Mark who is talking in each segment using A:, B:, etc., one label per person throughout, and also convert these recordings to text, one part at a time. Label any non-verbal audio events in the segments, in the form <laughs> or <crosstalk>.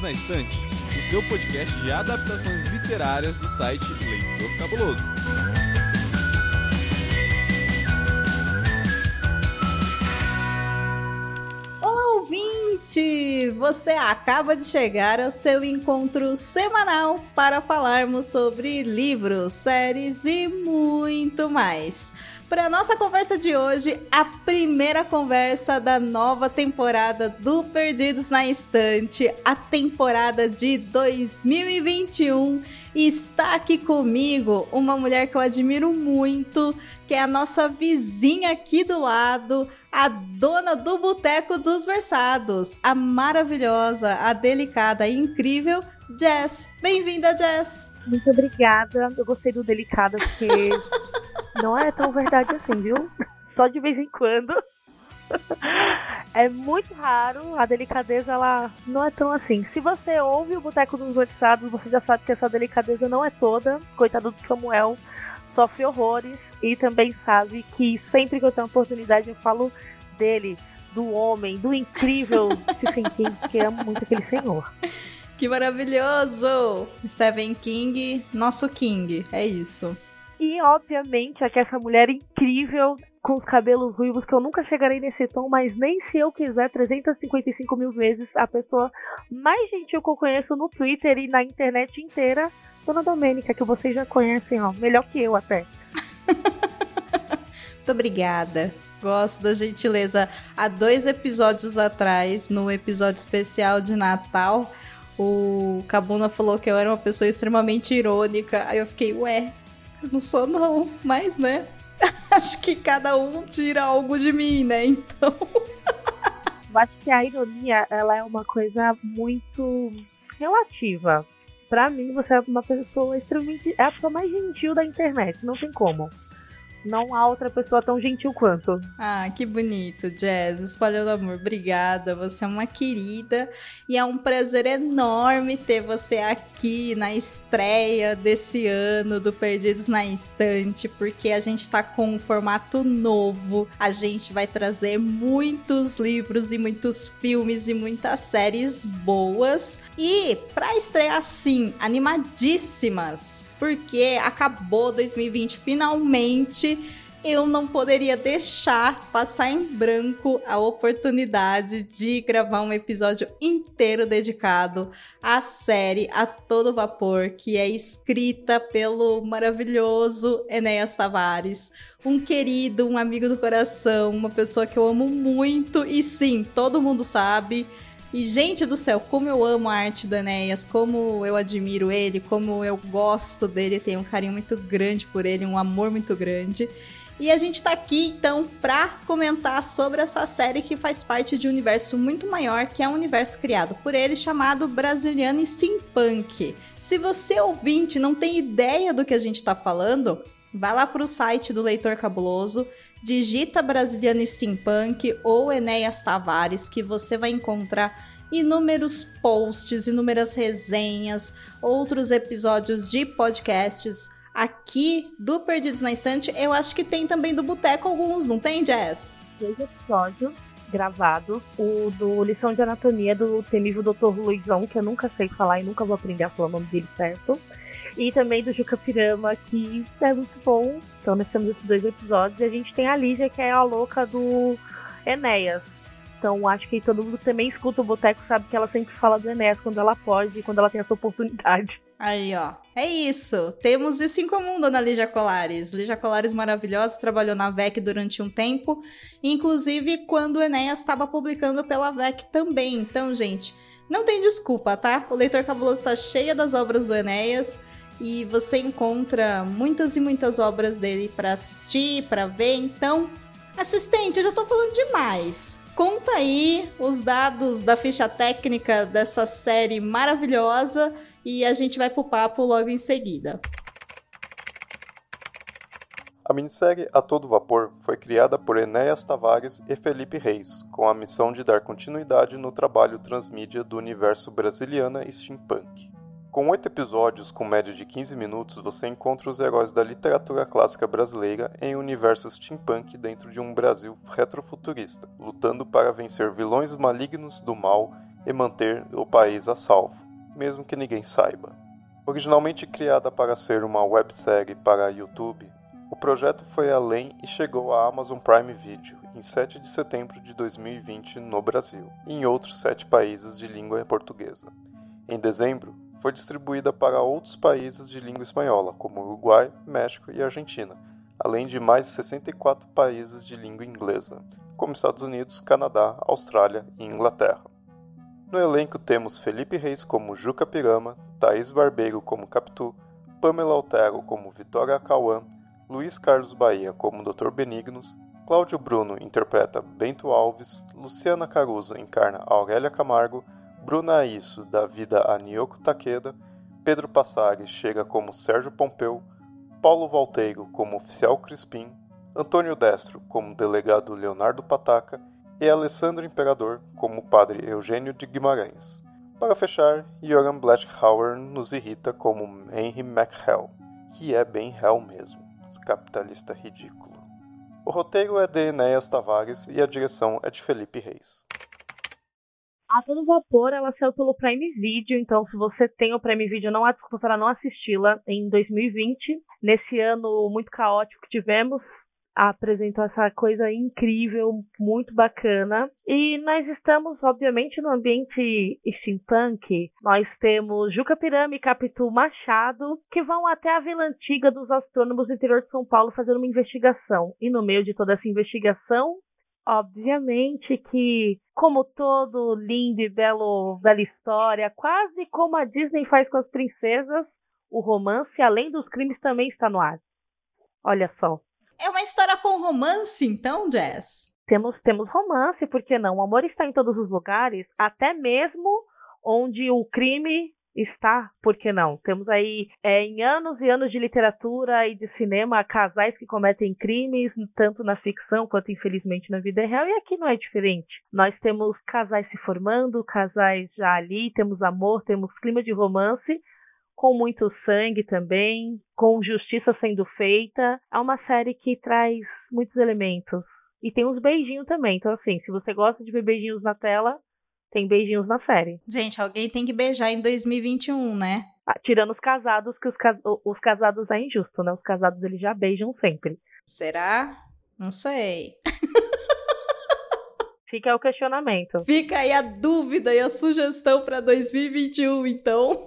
A: Perdidos na Estante, o seu podcast de adaptações literárias do site Leitor Cabuloso.
B: Olá, ouvinte! Você acaba de chegar ao seu encontro semanal para falarmos sobre livros, séries e muito mais. Para nossa conversa de hoje, a primeira conversa da nova temporada do Perdidos na Estante, a temporada de 2021. Está aqui comigo uma mulher que eu admiro muito, que é a nossa vizinha aqui do lado, a dona do Boteco dos Versados, a maravilhosa, a delicada e incrível Jess. Bem-vinda, Jess!
C: Muito obrigada. Eu gostei do delicada porque <laughs> não é tão verdade assim, viu? Só de vez em quando. É muito raro, a delicadeza ela não é tão assim. Se você ouve o Boteco dos Versados, você já sabe que essa delicadeza não é toda. Coitado do Samuel, sofre horrores e também sabe que sempre que eu tenho oportunidade eu falo dele, do homem, do incrível <laughs> Stephen King, que amo muito aquele senhor.
B: Que maravilhoso! Stephen King, nosso King, é isso.
C: E, obviamente, aqui essa mulher incrível, com os cabelos ruivos, que eu nunca chegarei nesse tom, mas nem se eu quiser 355 mil vezes, a pessoa mais gentil que eu conheço no Twitter e na internet inteira, Dona Domênica, que vocês já conhecem, ó, melhor que eu até. <laughs>
B: Muito obrigada. Gosto da gentileza. Há dois episódios atrás, no episódio especial de Natal, o Cabuna falou que eu era uma pessoa extremamente irônica. Aí eu fiquei, ué, não sou não, mas né? <laughs> Acho que cada um tira algo de mim, né? Então.
C: Eu acho que a ironia, ela é uma coisa muito relativa. Pra mim, você é uma pessoa extremamente. É a pessoa mais gentil da internet, não tem como. Não há outra pessoa tão gentil quanto.
B: Ah, que bonito, Jazz. Espalhando amor. Obrigada. Você é uma querida. E é um prazer enorme ter você aqui na estreia desse ano do Perdidos na Estante, porque a gente tá com um formato novo. A gente vai trazer muitos livros e muitos filmes e muitas séries boas. E para estrear assim, animadíssimas, porque acabou 2020 finalmente. Eu não poderia deixar passar em branco a oportunidade de gravar um episódio inteiro dedicado à série A Todo Vapor, que é escrita pelo maravilhoso Enéas Tavares, um querido, um amigo do coração, uma pessoa que eu amo muito e sim, todo mundo sabe e, gente do céu, como eu amo a arte do Enéas, como eu admiro ele, como eu gosto dele, tenho um carinho muito grande por ele, um amor muito grande. E a gente tá aqui então para comentar sobre essa série que faz parte de um universo muito maior, que é um universo criado por ele chamado Brasiliano Steampunk. Se você ouvinte não tem ideia do que a gente tá falando, vai lá pro site do Leitor Cabuloso, digita Brasiliano Steampunk ou Enéas Tavares, que você vai encontrar inúmeros posts, inúmeras resenhas, outros episódios de podcasts aqui do Perdidos na Estante. Eu acho que tem também do Boteco alguns, não tem, Jess?
C: Dois episódios gravados. O do Lição de Anatomia do temível Dr. Luizão, que eu nunca sei falar e nunca vou aprender a falar o nome dele certo. E também do Juca Pirama, que é muito bom. Então nós temos esses dois episódios. E a gente tem a Lígia, que é a louca do Enéas. Então acho que todo mundo também escuta o Boteco sabe que ela sempre fala do Enéas quando ela pode e quando ela tem essa oportunidade.
B: Aí, ó. É isso. Temos isso em comum, dona Lígia Colares. Lígia Colares maravilhosa, trabalhou na VEC durante um tempo. Inclusive, quando o Enéas estava publicando pela VEC também. Então, gente, não tem desculpa, tá? O Leitor Cabuloso está cheia das obras do Enéas e você encontra muitas e muitas obras dele para assistir, para ver. Então, assistente, eu já tô falando demais. Conta aí os dados da ficha técnica dessa série maravilhosa e a gente vai pro papo logo em seguida.
D: A minissérie A Todo Vapor foi criada por Enéas Tavares e Felipe Reis, com a missão de dar continuidade no trabalho transmídia do universo brasiliana e steampunk. Com oito episódios com média de 15 minutos, você encontra os heróis da literatura clássica brasileira em um universo steampunk dentro de um Brasil retrofuturista, lutando para vencer vilões malignos do mal e manter o país a salvo, mesmo que ninguém saiba. Originalmente criada para ser uma websérie para YouTube, o projeto foi além e chegou à Amazon Prime Video em 7 de setembro de 2020 no Brasil e em outros sete países de língua portuguesa. Em dezembro, foi distribuída para outros países de língua espanhola, como Uruguai, México e Argentina, além de mais 64 países de língua inglesa, como Estados Unidos, Canadá, Austrália e Inglaterra. No elenco temos Felipe Reis como Juca Pirama, Thaís Barbeiro como Capitu, Pamela Altero como Vitória Cauã, Luiz Carlos Bahia como Dr. Benignos, Cláudio Bruno interpreta Bento Alves, Luciana Caruso encarna Aurélia Camargo, Bruna Aisso dá vida a Niyoko Takeda, Pedro Passares chega como Sérgio Pompeu, Paulo Valteiro como Oficial Crispim, Antônio Destro como Delegado Leonardo Pataca e Alessandro Imperador como Padre Eugênio de Guimarães. Para fechar, Joran Blechauer nos irrita como Henry McHell, que é bem hell mesmo, capitalista ridículo. O roteiro é de Enéas Tavares e a direção é de Felipe Reis.
C: A Todo Vapor, ela saiu pelo Prime Video, então se você tem o Prime Video, não há desculpa para não assisti-la em 2020. Nesse ano muito caótico que tivemos, apresentou essa coisa incrível, muito bacana. E nós estamos, obviamente, no ambiente steampunk. Nós temos Juca Pirame e Capitu Machado, que vão até a Vila Antiga dos Astrônomos do interior de São Paulo fazer uma investigação. E no meio de toda essa investigação, obviamente que, como todo lindo e belo, bela história, quase como a Disney faz com as princesas, o romance, além dos crimes, também está no ar. Olha só.
B: É uma história com romance, então, Jess?
C: Temos, temos romance, por que não? O amor está em todos os lugares, até mesmo onde o crime está, por que não? Temos aí, é, em anos e anos de literatura e de cinema, casais que cometem crimes, tanto na ficção quanto, infelizmente, na vida real, e aqui não é diferente. Nós temos casais se formando, casais já ali, temos amor, temos clima de romance, com muito sangue também, com justiça sendo feita. É uma série que traz muitos elementos. E tem uns beijinhos também. Então, assim, se você gosta de ver beijinhos na tela, tem beijinhos na série.
B: Gente, alguém tem que beijar em 2021, né?
C: Ah, tirando os casados, que os, os casados é injusto, né? Os casados eles já beijam sempre.
B: Será? Não sei. <laughs>
C: Fica o questionamento.
B: Fica aí a dúvida e a sugestão para 2021, então.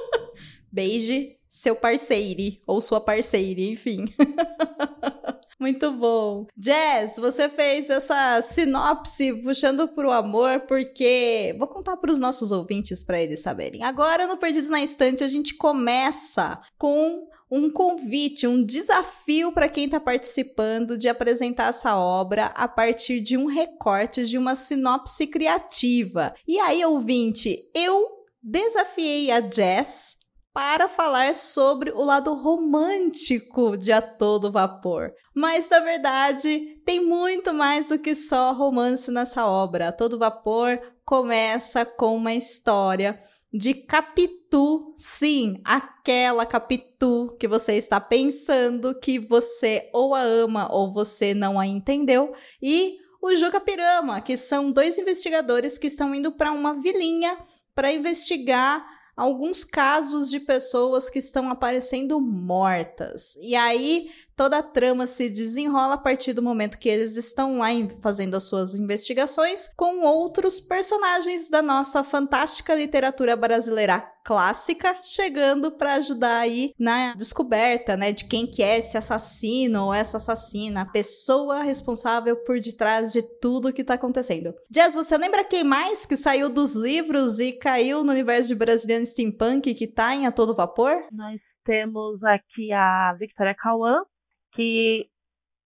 B: <laughs> Beije seu parceiro ou sua parceira, enfim. <laughs> Muito bom. Jazz, você fez essa sinopse puxando pro amor, porque vou contar para os nossos ouvintes para eles saberem. Agora, no Perdidos na Estante, a gente começa com um convite, um desafio para quem está participando de apresentar essa obra a partir de um recorte de uma sinopse criativa. E aí, ouvinte, eu desafiei a Jess para falar sobre o lado romântico de A Todo Vapor. Mas, na verdade, tem muito mais do que só romance nessa obra. A Todo Vapor começa com uma história de Capitu, sim, aquela Capitu que você está pensando que você ou a ama ou você não a entendeu, e o Juca Pirama, que são dois investigadores que estão indo para uma vilinha para investigar alguns casos de pessoas que estão aparecendo mortas. E aí toda a trama se desenrola a partir do momento que eles estão lá fazendo as suas investigações com outros personagens da nossa fantástica literatura brasileira clássica chegando para ajudar aí na descoberta, né, de quem que é esse assassino ou essa assassina, a pessoa responsável por detrás de tudo que tá acontecendo. Jazz, você lembra quem mais que saiu dos livros e caiu no universo de Brazilian Steampunk que tá em A Todo Vapor?
C: Nós temos aqui a Victoria Cauã, que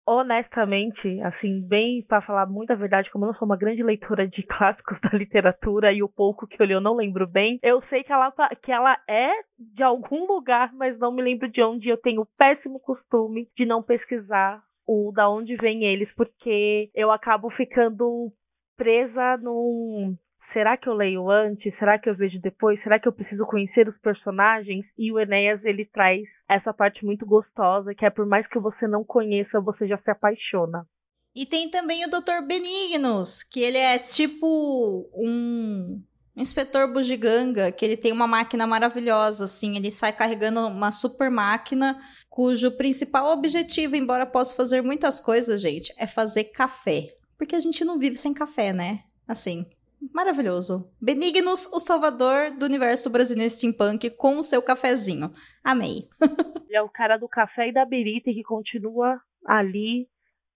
C: honestamente, assim, bem para falar muita verdade, como eu não sou uma grande leitora de <laughs> clássicos da literatura e o pouco que eu li eu não lembro bem, eu sei que ela, tá, que ela é de algum lugar, mas não me lembro de onde. Eu tenho o péssimo costume de não pesquisar o da onde vem eles, porque eu acabo ficando presa num será que eu leio antes? Será que eu vejo depois? Será que eu preciso conhecer os personagens? E o Enéas, ele traz essa parte muito gostosa, que é por mais que você não conheça, você já se apaixona.
B: E tem também o Dr. Benignos, que ele é tipo um inspetor bugiganga, que ele tem uma máquina maravilhosa, assim, ele sai carregando uma super máquina cujo principal objetivo, embora possa fazer muitas coisas, gente, é fazer café. Porque a gente não vive sem café, né? Assim, maravilhoso. Benignos, o salvador do universo brasileiro steampunk com o seu cafezinho. Amei. <laughs>
C: Ele é o cara do café e da berita que continua ali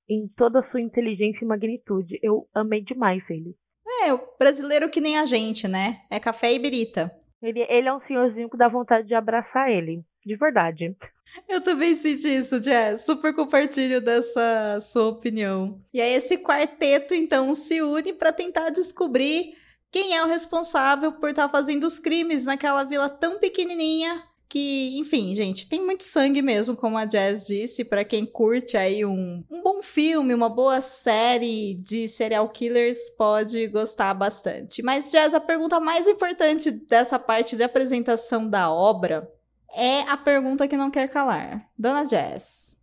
C: em toda a sua inteligência e magnitude. Eu amei demais ele.
B: É, o brasileiro que nem a gente, né? É café e birita.
C: Ele, ele é um senhorzinho que dá vontade de abraçar ele. De verdade.
B: Eu também senti isso, Jess. Super compartilho dessa sua opinião. E aí esse quarteto então se une para tentar descobrir quem é o responsável por estar tá fazendo os crimes naquela vila tão pequenininha que, enfim, gente, tem muito sangue mesmo, como a Jazz disse, para quem curte aí um, um bom filme, uma boa série de serial killers, pode gostar bastante. Mas, Jazz, a pergunta mais importante dessa parte de apresentação da obra é a pergunta que não quer calar. Dona Jess,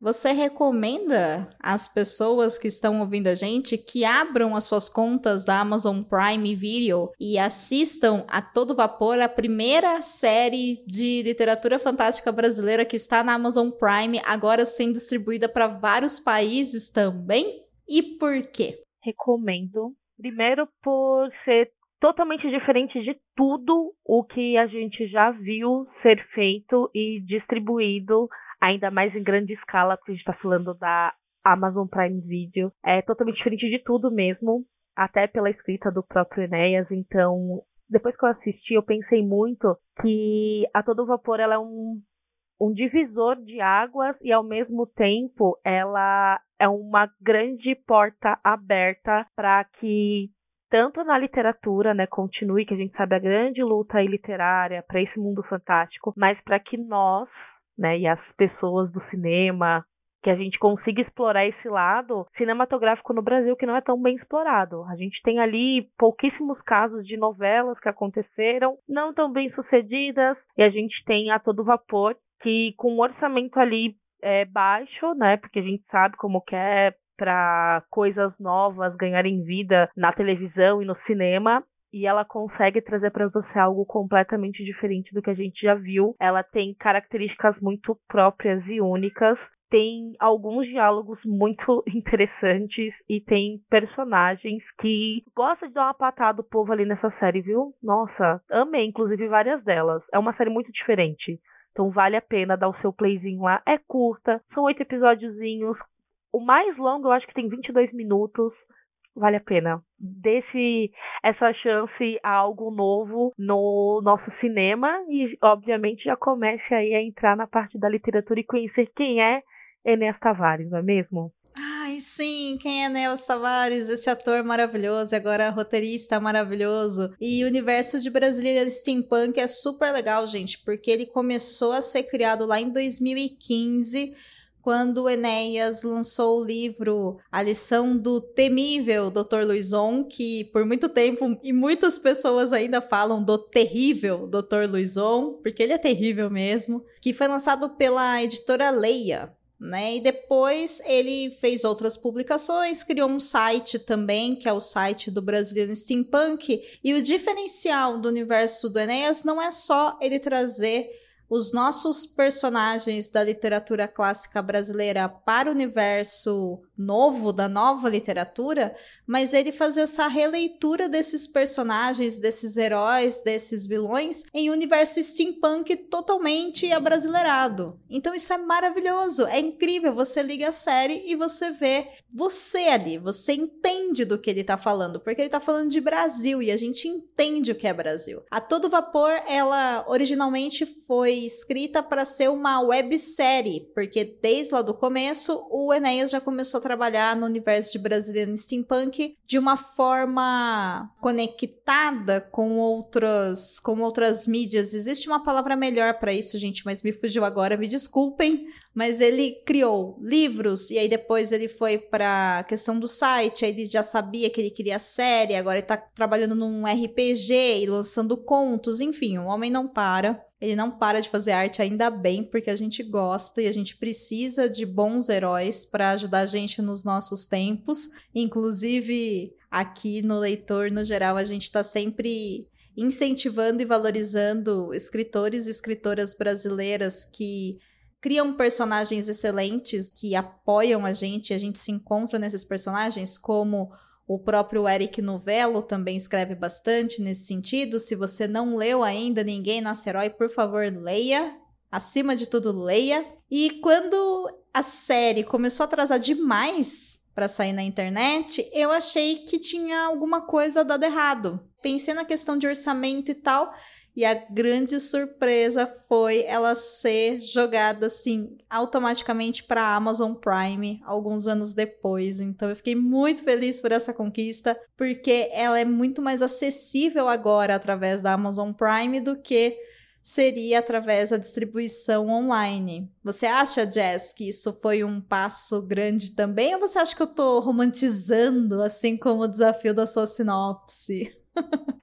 B: você recomenda às pessoas que estão ouvindo a gente que abram as suas contas da Amazon Prime Video e assistam a todo vapor a primeira série de literatura fantástica brasileira que está na Amazon Prime, agora sendo distribuída para vários países também? E por quê?
C: Recomendo. Primeiro por ser totalmente diferente de tudo o que a gente já viu ser feito e distribuído, ainda mais em grande escala, porque a gente está falando da Amazon Prime Video. É totalmente diferente de tudo mesmo, até pela escrita do próprio Enéas. Então, depois que eu assisti, eu pensei muito que A Todo Vapor ela é um, um divisor de águas e, ao mesmo tempo, ela é uma grande porta aberta para que tanto na literatura, né, continue, que a gente sabe a grande luta literária para esse mundo fantástico, mas para que nós, né, e as pessoas do cinema, que a gente consiga explorar esse lado cinematográfico no Brasil que não é tão bem explorado. A gente tem ali pouquíssimos casos de novelas que aconteceram, não tão bem sucedidas, e a gente tem a todo vapor que com um orçamento ali é, baixo, né? Porque a gente sabe como que é para coisas novas ganharem vida na televisão e no cinema, e ela consegue trazer para você algo completamente diferente do que a gente já viu. Ela tem características muito próprias e únicas. Tem alguns diálogos muito <laughs> interessantes e tem personagens que gosta de dar uma patada do povo ali nessa série, viu? Nossa, amei, inclusive várias delas. É uma série muito diferente. Então vale a pena dar o seu playzinho lá. É curta, são oito episódiozinhos o mais longo eu acho que tem 22 minutos. Vale a pena. Desse essa chance a algo novo no nosso cinema e, obviamente, já comece aí a entrar na parte da literatura e conhecer quem é Enéas Tavares, não é mesmo?
B: Ai, sim, quem é Enéas Tavares? Esse ator maravilhoso, agora roteirista maravilhoso. E o universo de Brasília Steampunk é super legal, gente, porque ele começou a ser criado lá em 2015 quando Enéas lançou o livro A Lição do Temível Dr. Luizon, que por muito tempo e muitas pessoas ainda falam do terrível Dr. Luizon, porque ele é terrível mesmo, que foi lançado pela editora Leia. Né? E depois ele fez outras publicações, criou um site também, que é o site do Brasiliano Steampunk. E o diferencial do universo do Enéas não é só ele trazer os nossos personagens da literatura clássica brasileira para o universo novo, da nova literatura, mas ele fazer essa releitura desses personagens, desses heróis, desses vilões em um universo steampunk totalmente abrasileirado. Então isso é maravilhoso, é incrível. Você liga a série e você vê você ali, você entende do que ele tá falando, porque ele tá falando de Brasil e a gente entende o que é Brasil. A Todo Vapor, ela originalmente foi escrita para ser uma websérie, porque desde lá do começo o Enéas já começou a trabalhar no universo de Brasiliano Steampunk de uma forma conectada com outras, com outras mídias. Existe uma palavra melhor para isso, gente, mas me fugiu agora, me desculpem. Mas ele criou livros e aí depois ele foi para a questão do site, aí ele já sabia que ele queria série, agora ele tá trabalhando num RPG e lançando contos, enfim, o homem não para. Ele não para de fazer arte, ainda bem, porque a gente gosta e a gente precisa de bons heróis para ajudar a gente nos nossos tempos. Inclusive, aqui no Leitor, no geral, a gente está sempre incentivando e valorizando escritores e escritoras brasileiras que criam personagens excelentes que apoiam a gente, a gente se encontra nesses personagens, como o próprio Eric Novello também escreve bastante nesse sentido. Se você não leu ainda Ninguém Nasce Herói, por favor, leia. Acima de tudo, leia. E quando a série começou a atrasar demais para sair na internet, eu achei que tinha alguma coisa dado errado. Pensei na questão de orçamento e tal, e a grande surpresa foi ela ser jogada assim automaticamente para a Amazon Prime alguns anos depois. Então eu fiquei muito feliz por essa conquista, porque ela é muito mais acessível agora através da Amazon Prime do que seria através da distribuição online. Você acha, Jess, que isso foi um passo grande também? Ou você acha que eu tô romantizando, assim como o desafio da sua sinopse?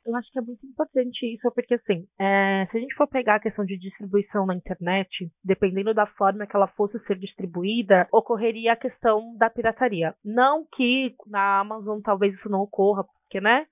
C: Eu acho que é muito importante isso, porque assim, é, se a gente for pegar a questão de distribuição na internet, dependendo da forma que ela fosse ser distribuída, ocorreria a questão da pirataria. Não que na Amazon talvez isso não ocorra, porque, né?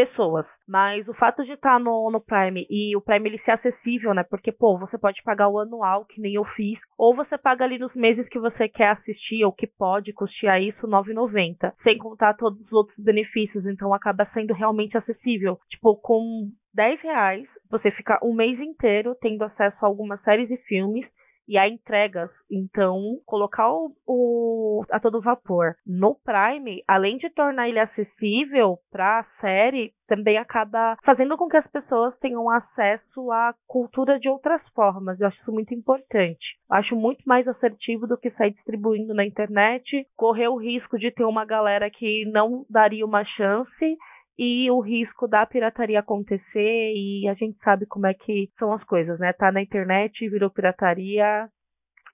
C: Pessoas. Mas o fato de estar tá no, no Prime e o Prime ele ser acessível, né? Porque, pô, você pode pagar o anual, que nem eu fiz, ou você paga ali nos meses que você quer assistir, ou que pode custear isso, R$ 9,90. Sem contar todos os outros benefícios. Então acaba sendo realmente acessível. Tipo, com 10 reais, você fica um mês inteiro tendo acesso a algumas séries e filmes e a entregas. Então, colocar o, o, a todo vapor no Prime, além de tornar ele acessível para a série, também acaba fazendo com que as pessoas tenham acesso à cultura de outras formas. Eu acho isso muito importante. Eu acho muito mais assertivo do que sair distribuindo na internet, correr o risco de ter uma galera que não daria uma chance e o risco da pirataria acontecer e a gente sabe como é que são as coisas, né? Tá na internet, virou pirataria,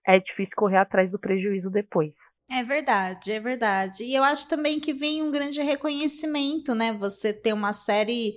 C: é difícil correr atrás do prejuízo depois.
B: É verdade, é verdade. E eu acho também que vem um grande reconhecimento, né? Você ter uma série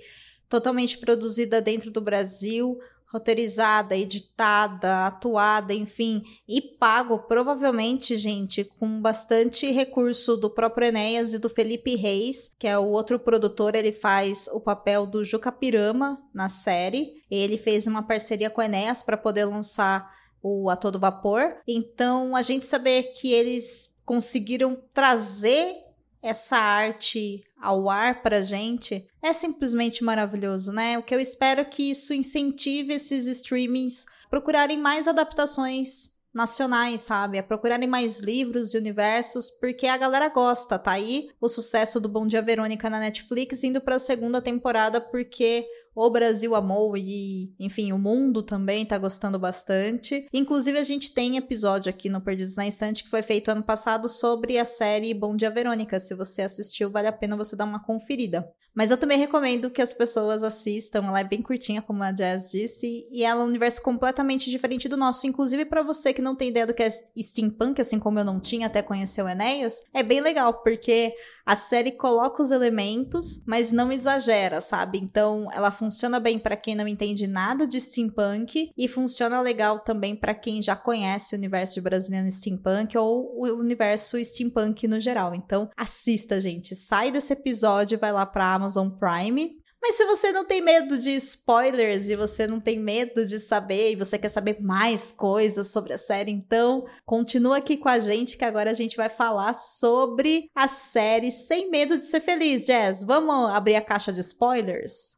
B: totalmente produzida dentro do Brasil, roteirizada, editada, atuada, enfim, e pago provavelmente, gente, com bastante recurso do próprio Enéas e do Felipe Reis, que é o outro produtor, ele faz o papel do Juca Pirama na série. Ele fez uma parceria com o Enéas para poder lançar o A Todo Vapor. Então, a gente saber que eles conseguiram trazer essa arte ao ar pra gente é simplesmente maravilhoso, né? O que eu espero é que isso incentive esses streamings a procurarem mais adaptações nacionais, sabe? A procurarem mais livros e universos, porque a galera gosta. Tá aí o sucesso do Bom Dia Verônica na Netflix indo para a segunda temporada porque o Brasil amou e, enfim, o mundo também tá gostando bastante. Inclusive, a gente tem episódio aqui no Perdidos na Instante que foi feito ano passado sobre a série Bom Dia Verônica. Se você assistiu, vale a pena você dar uma conferida. Mas eu também recomendo que as pessoas assistam. Ela é bem curtinha, como a Jazz disse, e ela é um universo completamente diferente do nosso. Inclusive, para você que não tem ideia do que é steampunk, assim como eu não tinha até conhecer o Enéas, é bem legal, porque a série coloca os elementos, mas não exagera, sabe? Então, ela funciona bem para quem não entende nada de steampunk e funciona legal também para quem já conhece o universo de brasileiro steampunk ou o universo steampunk no geral. Então, assista, gente. Sai desse episódio vai lá para Amazon Prime mas se você não tem medo de spoilers e você não tem medo de saber e você quer saber mais coisas sobre a série, então continua aqui com a gente que agora a gente vai falar sobre a série Sem Medo de Ser Feliz. Jazz, vamos abrir a caixa de spoilers?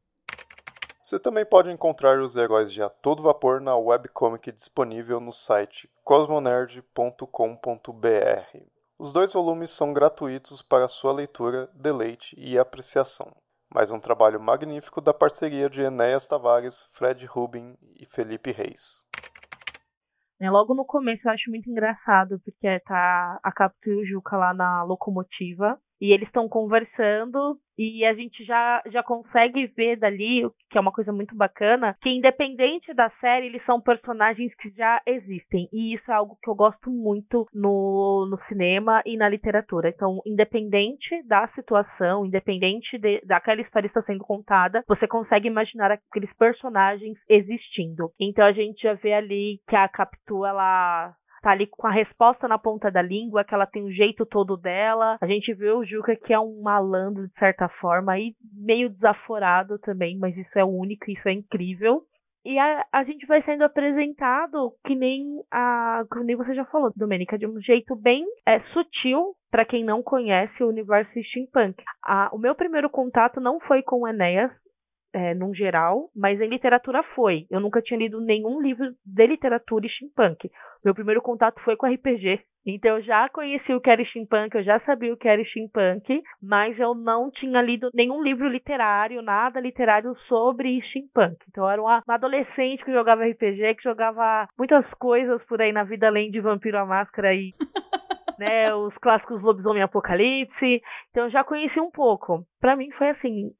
D: Você também pode encontrar os heróis de A Todo Vapor na webcomic disponível no site cosmonerd.com.br. Os dois volumes são gratuitos para sua leitura, deleite e apreciação. Mais um trabalho magnífico da parceria de Enéas Tavares, Fred Rubin e Felipe Reis.
C: É, logo no começo eu acho muito engraçado, porque tá a Capitu e o Juca lá na locomotiva, e eles estão conversando e a gente já, já consegue ver dali, que é uma coisa muito bacana, que independente da série, eles são personagens que já existem. E isso é algo que eu gosto muito no, no cinema e na literatura. Então, independente da situação, independente de, daquela história estar sendo contada, você consegue imaginar aqueles personagens existindo. Então a gente já vê ali que a Capitu, ela tá ali com a resposta na ponta da língua, que ela tem o jeito todo dela. A gente vê o Juca que é um malandro de certa forma e meio desaforado também, mas isso é único, isso é incrível. E a, a gente vai sendo apresentado que nem a que nem você já falou, Domênica, de um jeito bem é, sutil para quem não conhece o universo steampunk. A, o meu primeiro contato não foi com o Enéas, é, num geral, mas em literatura foi. Eu nunca tinha lido nenhum livro de literatura steampunk. Meu primeiro contato foi com RPG. Então eu já conheci o que era steampunk, eu já sabia o que era steampunk, mas eu não tinha lido nenhum livro literário, nada literário sobre steampunk. Então eu era uma, adolescente que jogava RPG, que jogava muitas coisas por aí na vida além de Vampiro à Máscara e <laughs> né, os clássicos Lobisomem Apocalipse. Então eu já conheci um pouco. Para mim foi assim,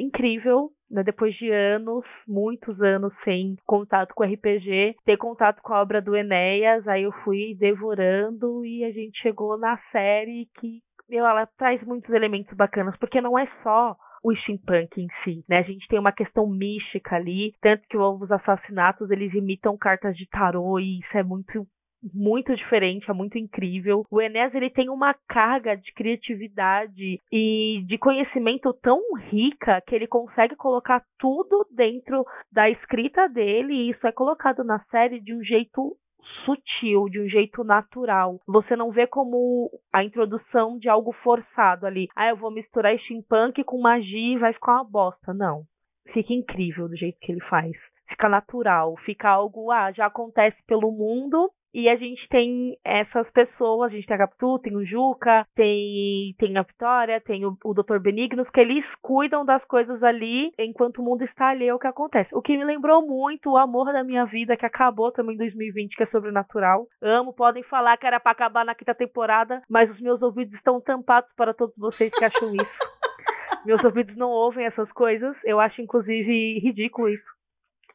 C: incrível, né, depois de anos, muitos anos sem contato com RPG, ter contato com a obra do Enéas, aí eu fui devorando e a gente chegou na série que, meu, ela traz muitos elementos bacanas, porque não é só o steampunk em si, né? A gente tem uma questão mística ali, tanto que os assassinatos eles imitam cartas de tarô e isso é muito muito diferente, é muito incrível. O Enes ele tem uma carga de criatividade e de conhecimento tão rica que ele consegue colocar tudo dentro da escrita dele e isso é colocado na série de um jeito sutil, de um jeito natural. Você não vê como a introdução de algo forçado ali. Ah, eu vou misturar steampunk com magia e vai ficar uma bosta. Não. Fica incrível do jeito que ele faz. Fica natural, fica algo, ah, já acontece pelo mundo e a gente tem essas pessoas, a gente tem a Capitu, tem o Juca, tem, tem a Vitória, tem o, o Dr. Benignos, que eles cuidam das coisas ali enquanto o mundo está ali, é o que acontece. O que me lembrou muito o amor da minha vida, que acabou também em 2020, que é sobrenatural. Amo, podem falar que era para acabar na quinta temporada, mas os meus ouvidos estão tampados para todos vocês que acham isso. <laughs> meus ouvidos não ouvem essas coisas, eu acho inclusive ridículo isso.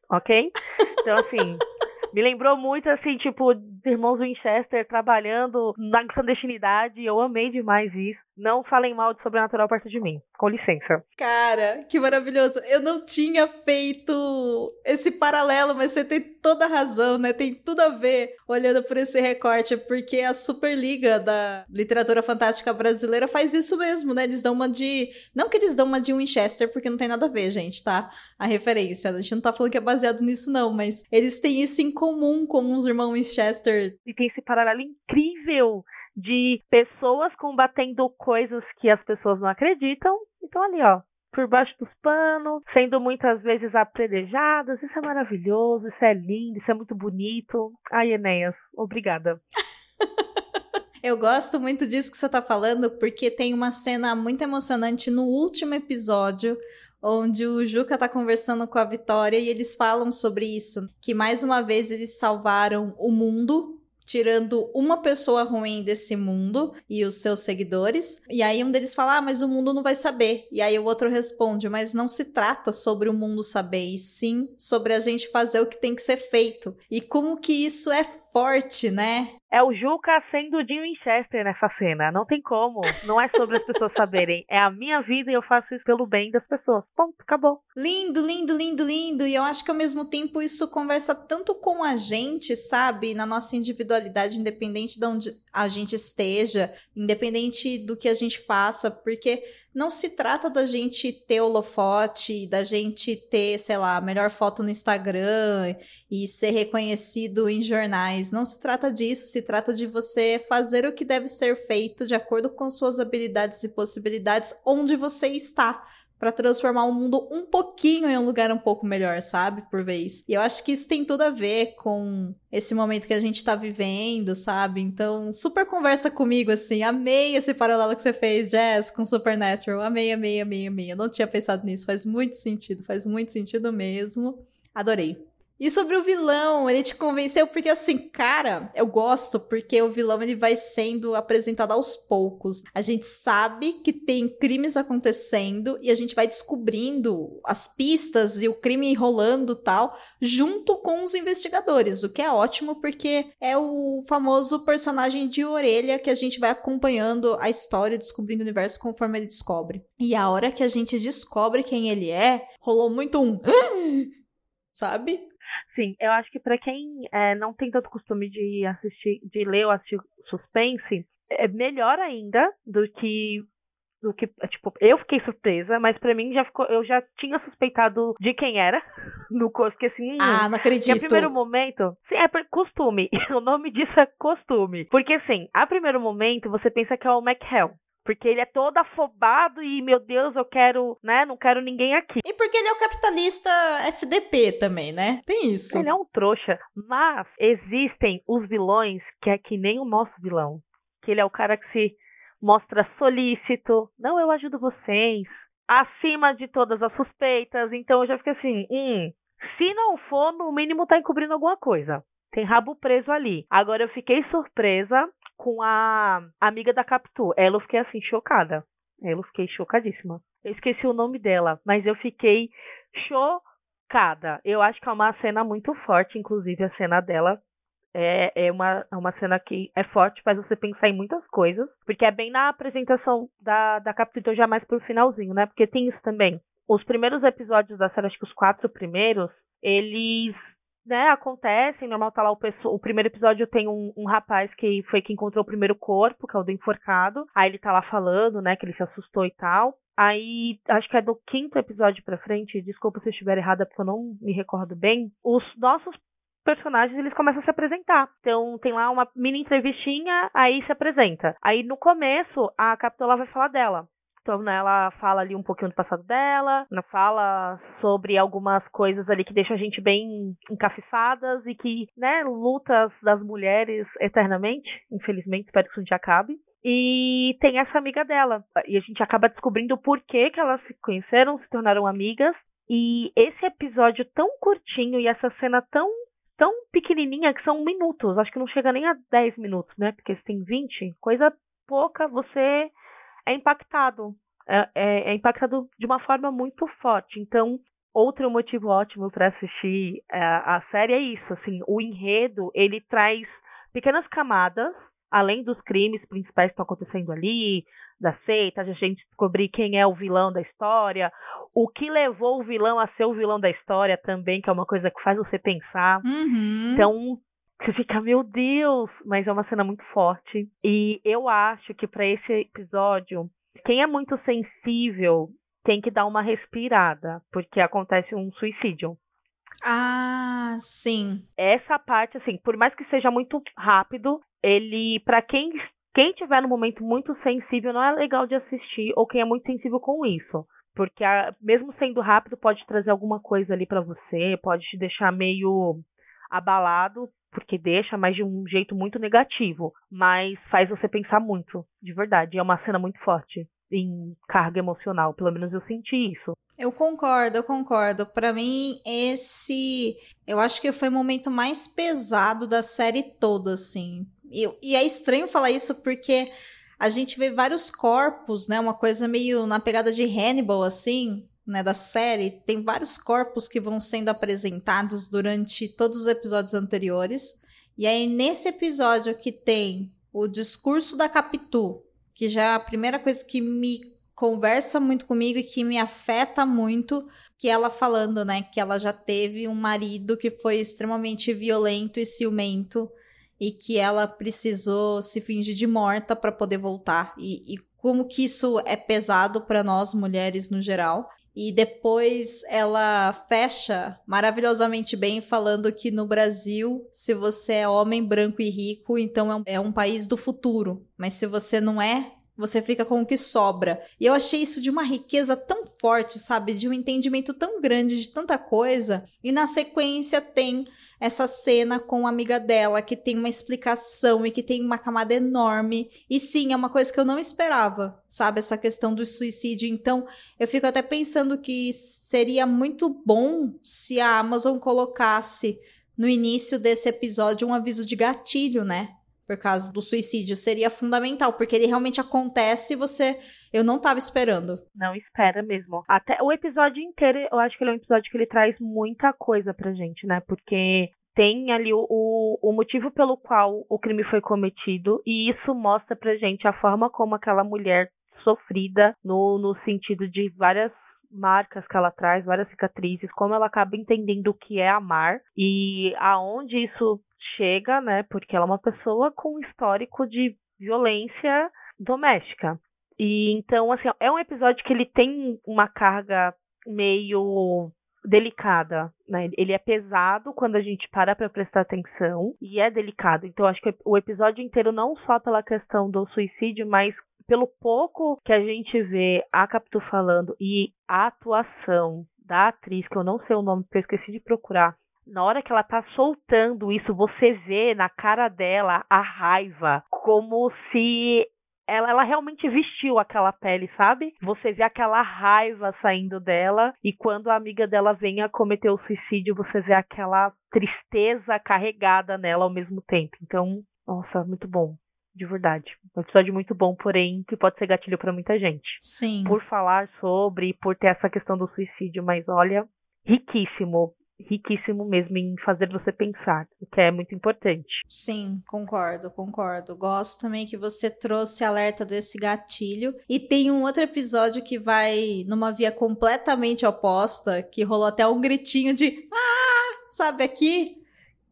C: Ok? Então, assim. Me lembrou muito, assim, tipo, de irmãos Winchester trabalhando na clandestinidade. Eu amei demais isso. Não falem mal de sobrenatural perto de mim. Com licença.
B: Cara, que maravilhoso. Eu não tinha feito esse paralelo, mas você tem toda a razão, né? Tem tudo a ver olhando por esse recorte, porque a Superliga da literatura fantástica brasileira faz isso mesmo, né? Eles dão uma de. Não que eles dão uma de Winchester, porque não tem nada a ver, gente, tá? A referência. A gente não tá falando que é baseado nisso, não, mas eles têm isso em comum com os irmãos Winchester.
C: E tem esse paralelo incrível de pessoas combatendo coisas que as pessoas não acreditam. Então ali, ó, por baixo dos panos, sendo muitas vezes apredejadas. Isso é maravilhoso, isso é lindo, isso é muito bonito. Ai, Enéas, obrigada. <laughs>
B: Eu gosto muito disso que você tá falando, porque tem uma cena muito emocionante no último episódio, onde o Juca tá conversando com a Vitória e eles falam sobre isso, que mais uma vez eles salvaram o mundo tirando uma pessoa ruim desse mundo e os seus seguidores. E aí um deles fala: "Ah, mas o mundo não vai saber". E aí o outro responde: "Mas não se trata sobre o mundo saber, e sim sobre a gente fazer o que tem que ser feito". E como que isso é forte, né?
C: É o Juca sendo o Jim Winchester nessa cena. Não tem como. Não é sobre as pessoas saberem. É a minha vida e eu faço isso pelo bem das pessoas. Ponto, acabou.
B: Lindo, lindo, lindo, lindo. E eu acho que ao mesmo tempo isso conversa tanto com a gente, sabe? Na nossa individualidade, independente de onde a gente esteja, independente do que a gente faça, porque não se trata da gente ter holofote, da gente ter, sei lá, a melhor foto no Instagram e ser reconhecido em jornais. Não se trata disso, se trata de você fazer o que deve ser feito de acordo com suas habilidades e possibilidades onde você está para transformar o mundo um pouquinho em um lugar um pouco melhor, sabe? Por vez. E eu acho que isso tem tudo a ver com esse momento que a gente tá vivendo, sabe? Então, super conversa comigo, assim. Amei esse paralelo que você fez, Jazz, com Supernatural. Amei, amei, amei, amei. Eu não tinha pensado nisso. Faz muito sentido, faz muito sentido mesmo. Adorei. E sobre o vilão, ele te convenceu porque assim, cara, eu gosto porque o vilão ele vai sendo apresentado aos poucos. A gente sabe que tem crimes acontecendo e a gente vai descobrindo as pistas e o crime rolando tal, junto com os investigadores, o que é ótimo porque é o famoso personagem de orelha que a gente vai acompanhando a história, descobrindo o universo conforme ele descobre. E a hora que a gente descobre quem ele é, rolou muito um <gasps> sabe?
C: Sim, eu acho que para quem é, não tem tanto costume de assistir, de ler ou assistir suspense, é melhor ainda do que do que tipo eu fiquei surpresa mas para mim já ficou eu já tinha suspeitado de quem era <laughs> no porque assim
B: ah não acredito.
C: a primeiro momento sim é costume <laughs> o nome disso é costume porque assim a primeiro momento você pensa que é o McHell porque ele é todo afobado e, meu Deus, eu quero, né? Não quero ninguém aqui.
B: E porque ele é o capitalista FDP também, né? Tem isso.
C: Ele é um trouxa. Mas existem os vilões que é que nem o nosso vilão. Que ele é o cara que se mostra solícito. Não, eu ajudo vocês. Acima de todas as suspeitas. Então eu já fiquei assim, hum. Se não for, no mínimo tá encobrindo alguma coisa. Tem rabo preso ali. Agora eu fiquei surpresa com a amiga da Capitu. Ela eu fiquei assim, chocada. Ela eu fiquei chocadíssima. Eu esqueci o nome dela, mas eu fiquei chocada. Eu acho que é uma cena muito forte, inclusive a cena dela. É, é uma, é uma cena que é forte, faz você pensar em muitas coisas. Porque é bem na apresentação da, da Capitu, então já mais pro finalzinho, né? Porque tem isso também. Os primeiros episódios da série, acho que os quatro primeiros, eles né, acontecem, normal tá lá o, o primeiro episódio tem um, um, rapaz que foi que encontrou o primeiro corpo, que é o do enforcado, aí ele tá lá falando, né, que ele se assustou e tal. Aí, acho que é do quinto episódio pra frente, desculpa se eu estiver errada porque eu não me recordo bem, os nossos personagens eles começam a se apresentar. Então tem lá uma mini entrevistinha, aí se apresenta. Aí no começo a Capitola vai falar dela. Então, né, ela fala ali um pouquinho do passado dela, né, fala sobre algumas coisas ali que deixam a gente bem encafifadas e que, né, lutas das mulheres eternamente, infelizmente, espero que isso um dia acabe. E tem essa amiga dela. E a gente acaba descobrindo o porquê que elas se conheceram, se tornaram amigas. E esse episódio tão curtinho e essa cena tão tão pequenininha que são minutos, acho que não chega nem a 10 minutos, né? Porque se tem 20, coisa pouca, você é impactado. É, é, é impactado de uma forma muito forte. Então, outro motivo ótimo para assistir a, é, a série é isso, assim, o enredo, ele traz pequenas camadas, além dos crimes principais que estão acontecendo ali, da seita, a gente descobrir quem é o vilão da história, o que levou o vilão a ser o vilão da história também, que é uma coisa que faz você pensar.
B: Uhum.
C: Então, você fica, meu Deus, mas é uma cena muito forte. E eu acho que para esse episódio, quem é muito sensível tem que dar uma respirada, porque acontece um suicídio.
B: Ah, sim.
C: Essa parte, assim, por mais que seja muito rápido, ele, para quem quem tiver no momento muito sensível, não é legal de assistir, ou quem é muito sensível com isso. Porque a, mesmo sendo rápido, pode trazer alguma coisa ali para você, pode te deixar meio abalado, porque deixa, mas de um jeito muito negativo. Mas faz você pensar muito, de verdade. É uma cena muito forte em carga emocional, pelo menos eu senti isso.
B: Eu concordo, eu concordo. Para mim, esse, eu acho que foi o momento mais pesado da série toda, assim. E, e é estranho falar isso porque a gente vê vários corpos, né? Uma coisa meio na pegada de Hannibal, assim, né, da série, tem vários corpos que vão sendo apresentados durante todos os episódios anteriores. E aí, nesse episódio que tem o discurso da Capitu, que já é a primeira coisa que me conversa muito comigo e que me afeta muito, que ela falando, né, que ela já teve um marido que foi extremamente violento e ciumento e que ela precisou se fingir de morta para poder voltar e, e como que isso é pesado para nós mulheres no geral. E depois ela fecha maravilhosamente bem falando que no Brasil, se você é homem branco e rico, então é um, é um país do futuro. Mas se você não é, você fica com o que sobra. E eu achei isso de uma riqueza tão forte, sabe? De um entendimento tão grande de tanta coisa. E na sequência tem essa cena com a amiga dela, que tem uma explicação e que tem uma camada enorme. E sim, é uma coisa que eu não esperava, sabe? Essa questão do suicídio. Então, eu fico até pensando que seria muito bom se a Amazon colocasse no início desse episódio um aviso de gatilho, né? Por causa do suicídio. Seria fundamental, porque ele realmente acontece e você eu não tava esperando.
C: Não espera mesmo. Até o episódio inteiro, eu acho que ele é um episódio que ele traz muita coisa pra gente, né? Porque tem ali o, o, motivo pelo qual o crime foi cometido, e isso mostra pra gente a forma como aquela mulher sofrida, no, no sentido de várias marcas que ela traz, várias cicatrizes, como ela acaba entendendo o que é amar e aonde isso chega, né? Porque ela é uma pessoa com histórico de violência doméstica. E então, assim, é um episódio que ele tem uma carga meio delicada, né? Ele é pesado quando a gente para para prestar atenção e é delicado. Então acho que o episódio inteiro não só pela questão do suicídio, mas pelo pouco que a gente vê a Capitu falando e a atuação da atriz, que eu não sei o nome porque eu esqueci de procurar. Na hora que ela tá soltando isso, você vê na cara dela a raiva, como se ela, ela realmente vestiu aquela pele, sabe? Você vê aquela raiva saindo dela e quando a amiga dela vem a cometer o suicídio, você vê aquela tristeza carregada nela ao mesmo tempo. Então, nossa, muito bom. De verdade. Um episódio muito bom, porém, que pode ser gatilho para muita gente.
B: Sim.
C: Por falar sobre, por ter essa questão do suicídio, mas olha, riquíssimo riquíssimo mesmo em fazer você pensar, o que é muito importante.
B: Sim, concordo, concordo. Gosto também que você trouxe alerta desse gatilho. E tem um outro episódio que vai numa via completamente oposta, que rolou até um gritinho de ah, sabe aqui?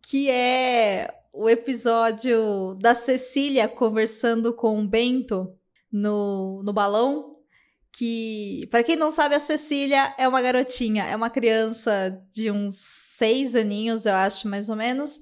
B: Que é o episódio da Cecília conversando com o Bento no, no balão que, para quem não sabe, a Cecília é uma garotinha, é uma criança de uns seis aninhos, eu acho, mais ou menos.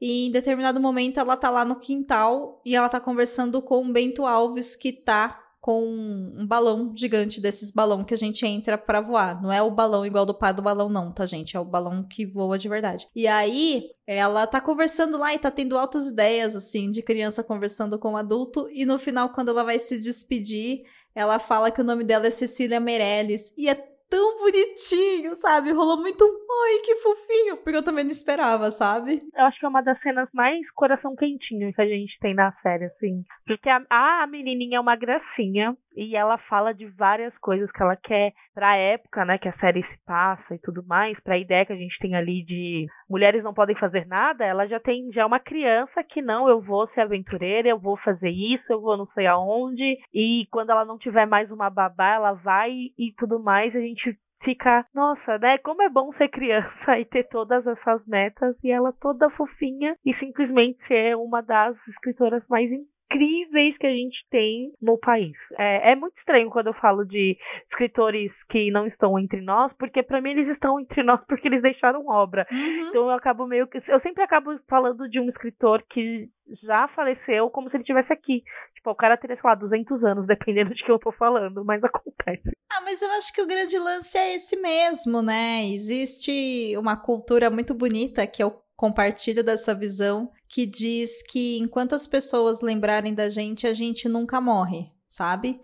B: E em determinado momento ela tá lá no quintal e ela tá conversando com o Bento Alves, que tá com um balão gigante desses balão que a gente entra para voar. Não é o balão igual do pai do balão, não, tá, gente? É o balão que voa de verdade. E aí, ela tá conversando lá e tá tendo altas ideias, assim, de criança conversando com um adulto. E no final, quando ela vai se despedir, ela fala que o nome dela é Cecília Meirelles. E é tão bonitinho, sabe? Rolou muito. Ai, que fofinho. Porque eu também não esperava, sabe?
C: Eu acho que é uma das cenas mais coração quentinho que a gente tem na série, assim. Porque a, a menininha é uma gracinha. E ela fala de várias coisas que ela quer pra época, né, que a série se passa e tudo mais, pra ideia que a gente tem ali de mulheres não podem fazer nada, ela já tem, já é uma criança que não, eu vou ser aventureira, eu vou fazer isso, eu vou não sei aonde, e quando ela não tiver mais uma babá, ela vai e tudo mais, a gente fica, nossa, né? Como é bom ser criança <laughs> e ter todas essas metas e ela toda fofinha e simplesmente ser uma das escritoras mais incríveis que a gente tem no país. É, é, muito estranho quando eu falo de escritores que não estão entre nós, porque para mim eles estão entre <laughs> nós porque eles deixaram obra. Uhum. Então eu acabo meio que. Eu sempre acabo falando de um escritor que já faleceu como se ele estivesse aqui. Tipo, o cara teria, sei lá, 200 anos, dependendo de quem eu tô falando, mas <laughs> acontece.
B: Ah, mas eu acho que o grande lance é esse mesmo, né? Existe uma cultura muito bonita que eu compartilho dessa visão que diz que enquanto as pessoas lembrarem da gente, a gente nunca morre, sabe?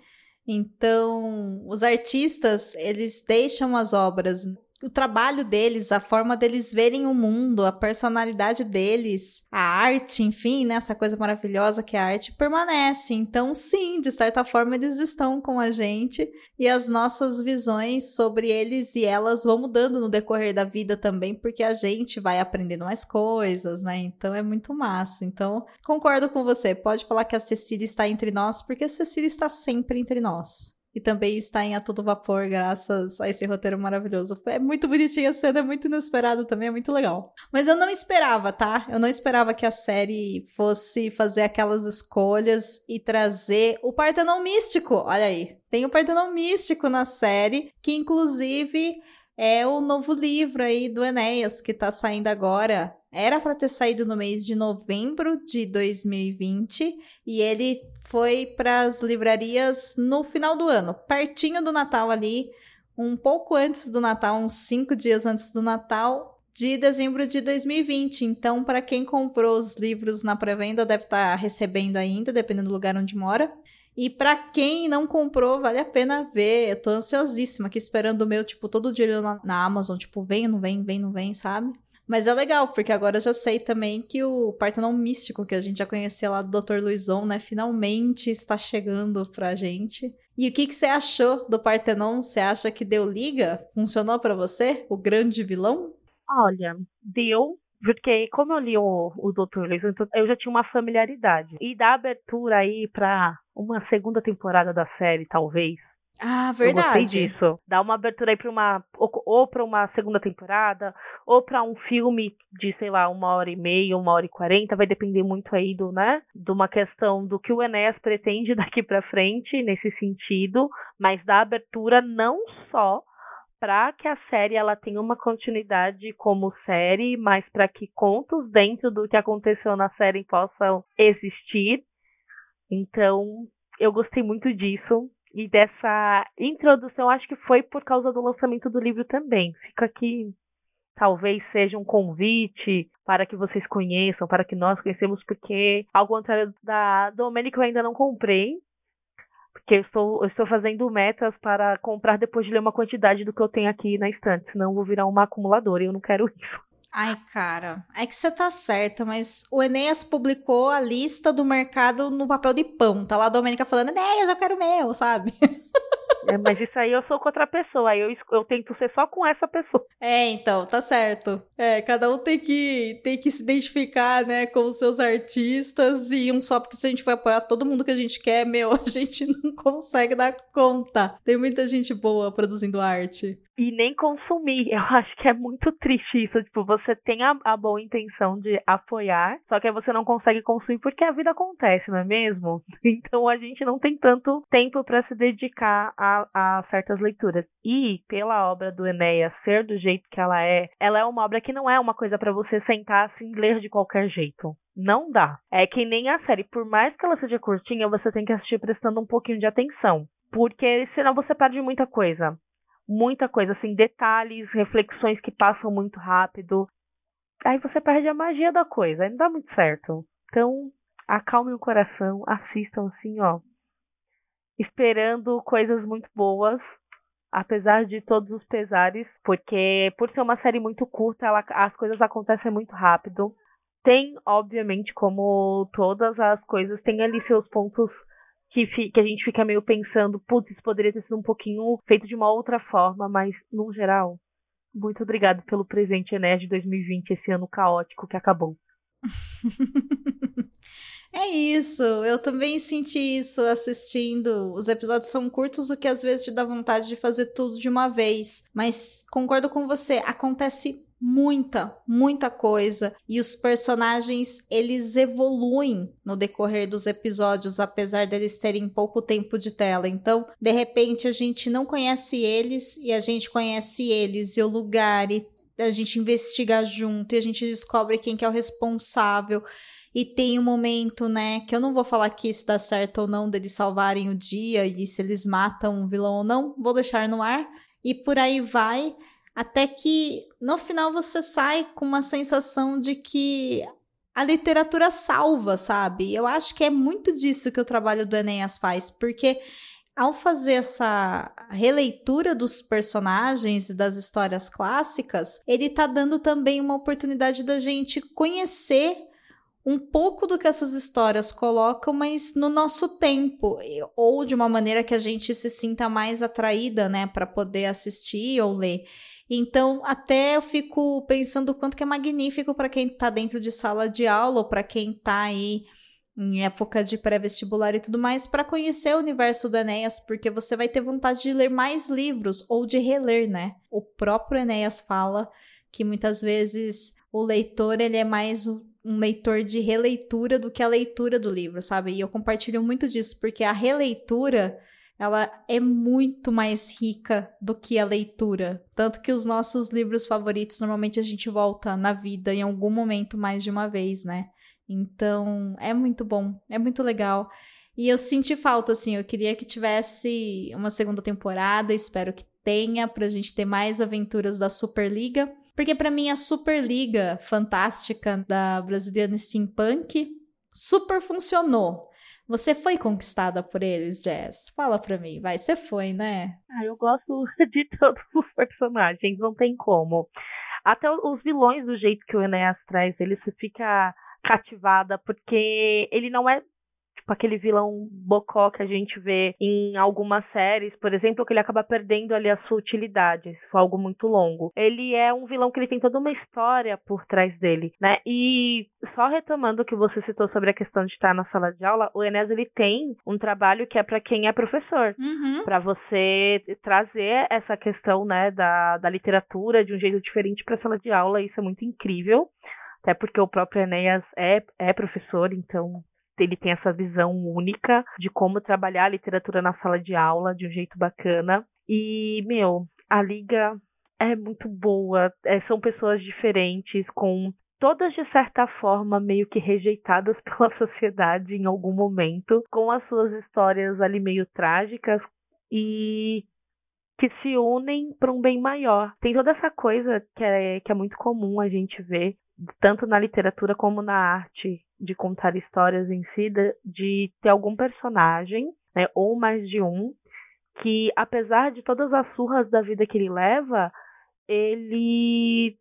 B: Então, os artistas, eles deixam as obras o trabalho deles, a forma deles verem o mundo, a personalidade deles, a arte, enfim, né, essa coisa maravilhosa que é a arte permanece. Então, sim, de certa forma eles estão com a gente e as nossas visões sobre eles e elas vão mudando no decorrer da vida também, porque a gente vai aprendendo mais coisas, né? Então é muito massa. Então, concordo com você. Pode falar que a Cecília está entre nós, porque a Cecília está sempre entre nós e também está em A Todo Vapor, graças a esse roteiro maravilhoso. É muito bonitinha a cena, é muito inesperado também, é muito legal. Mas eu não esperava, tá? Eu não esperava que a série fosse fazer aquelas escolhas e trazer o Partenon Místico. Olha aí, tem o Partenon Místico na série, que inclusive é o novo livro aí do Enéas, que tá saindo agora. Era para ter saído no mês de novembro de 2020 e ele foi para as livrarias no final do ano, pertinho do Natal ali, um pouco antes do Natal, uns cinco dias antes do Natal de dezembro de 2020. Então, para quem comprou os livros na pré-venda, deve estar tá recebendo ainda, dependendo do lugar onde mora. E para quem não comprou, vale a pena ver. Eu tô ansiosíssima aqui esperando o meu, tipo, todo dia na, na Amazon, tipo, vem, não vem, vem, não vem, sabe? Mas é legal, porque agora eu já sei também que o Partenon Místico, que a gente já conhecia lá do Dr. Luizon, né, finalmente está chegando pra gente. E o que, que você achou do Partenon? Você acha que deu liga? Funcionou para você? O grande vilão?
C: Olha, deu, porque como eu li o, o Dr. Luizon, então eu já tinha uma familiaridade. E da abertura aí pra uma segunda temporada da série, talvez,
B: Ah, verdade.
C: Eu gostei disso. Dá uma abertura aí pra uma. Ou, ou pra uma segunda temporada, ou pra um filme de, sei lá, uma hora e meia, uma hora e quarenta. Vai depender muito aí do, né? De uma questão do que o Enéas pretende <laughs> daqui pra frente, nesse sentido. Mas dá abertura não só para que a série ela tenha uma continuidade como série, mas para que contos dentro do que aconteceu na série possam existir. Então, eu gostei muito disso e dessa introdução, acho que foi por causa do lançamento do livro também. Fica aqui, talvez seja um convite para que vocês conheçam, para que nós conhecemos, porque ao contrário da Domênica eu ainda não comprei, porque eu estou, eu estou fazendo metas para comprar depois de ler uma quantidade do que eu tenho aqui na estante, senão eu vou virar uma acumuladora e eu não quero <laughs> isso.
B: Ai, cara, é que você tá certa, mas o Enéas publicou a lista do mercado no papel de pão. Tá lá a Domênica falando, Enéas, eu quero meu, sabe? <laughs>
C: É, mas isso aí eu sou com outra pessoa, aí eu, eu tento ser só com essa pessoa.
B: É, então, tá certo. É, cada um tem que, tem que se identificar, né, com os seus artistas e um só, porque se a gente for apoiar todo mundo que a gente quer, meu, <laughs> a gente não consegue dar conta. Tem muita gente boa produzindo arte
C: e nem consumir. <laughs> Eu acho que é muito triste isso. Tipo, você tem a, a, boa intenção de apoiar, só que aí você não consegue consumir porque a vida acontece, não é mesmo? <laughs> Então a gente não tem tanto tempo para se dedicar a, a, certas leituras. E pela obra do Enéas ser do jeito que ela é, ela é uma obra que não é uma coisa para você sentar assim ler de qualquer jeito. Não dá. É que nem a série, por mais que ela seja curtinha, você tem que assistir prestando um pouquinho de atenção. Porque senão você perde muita coisa muita coisa, assim, detalhes, reflexões que passam muito rápido. Aí você perde a magia da coisa, aí não dá muito certo. Então, acalme o coração, assistam assim, ó. Esperando coisas muito boas, apesar de todos os pesares, porque por ser uma série muito curta, ela, as coisas acontecem muito rápido. Tem, obviamente, como todas as coisas, tem ali seus pontos que, que a gente fica meio pensando, putz, isso poderia ter sido um pouquinho feito de uma outra forma, mas no geral, muito obrigado pelo presente de 2020, esse ano caótico que acabou. <laughs>
B: É isso, eu também senti isso assistindo. Os episódios são curtos, o que às vezes te dá vontade de fazer tudo de uma vez. Mas concordo com você, acontece muita, muita coisa e os personagens eles evoluem no decorrer dos episódios, apesar deles terem pouco tempo de tela. Então, de repente a gente não conhece eles e a gente conhece eles e o lugar e a gente investiga junto e a gente descobre quem que é o responsável. E tem um momento, né, que eu não vou falar aqui se dá certo ou não deles salvarem o dia e se eles matam o vilão ou não, vou deixar no ar. E por aí vai até que no final você sai com uma sensação de que a literatura salva, sabe? Eu acho que é muito disso que o trabalho do Enéas faz, porque ao fazer essa releitura dos personagens e das histórias clássicas, ele tá dando também uma oportunidade da gente conhecer um pouco do que essas histórias colocam, mas no nosso tempo, ou de uma maneira que a gente se sinta mais atraída, né, para poder assistir ou ler. Então, até eu fico pensando o quanto que é magnífico para quem está dentro de sala de aula para quem está aí em época de pré-vestibular e tudo mais, para conhecer o universo do Enéas, porque você vai ter vontade de ler mais livros ou de reler, né? O próprio Enéas fala que muitas vezes o leitor ele é mais um leitor de releitura do que a leitura do livro, sabe? E eu compartilho muito disso, porque a releitura ela é muito mais rica do que a leitura. Tanto que os nossos livros favoritos, normalmente a gente volta na vida em algum momento mais de uma vez, né? Então, é muito bom, é muito legal. E eu senti falta, assim, eu queria que tivesse uma segunda temporada, espero que tenha, pra gente ter mais aventuras da Superliga. Porque para mim a Superliga fantástica da brasileira Steampunk super funcionou. Você foi conquistada por eles, Jess? Fala pra mim, vai. Você foi, né?
C: Ah, eu gosto <laughs> de todos os personagens, não tem como. Até os vilões, do jeito que o Enéas traz, ele se fica cativada, porque ele não é tipo aquele vilão bocó que a gente vê em algumas séries, por exemplo, que ele acaba perdendo ali a sua utilidade, se for algo muito longo. Ele é um vilão que ele tem toda uma história por trás dele, né? E só retomando o que você citou sobre a questão de estar na sala de aula, o Enes ele tem um trabalho que é para quem é professor,
B: Uhum.
C: para você trazer essa questão, né, da, da literatura de um jeito diferente para a sala de aula, isso é muito incrível. Até porque o próprio Enéas é, é professor, então ele tem essa visão única de como trabalhar a literatura na sala de aula de um jeito bacana. E, meu, a liga é muito boa. É, são pessoas diferentes, com todas de certa forma meio que rejeitadas <laughs> pela sociedade em algum momento, com as suas histórias ali meio trágicas e que se unem para um bem maior. Tem toda essa coisa que é, que é muito comum a gente ver, tanto na literatura como na arte, de contar histórias em si, de ter algum personagem, né, ou mais de um, que apesar de todas as surras da vida que ele leva, ele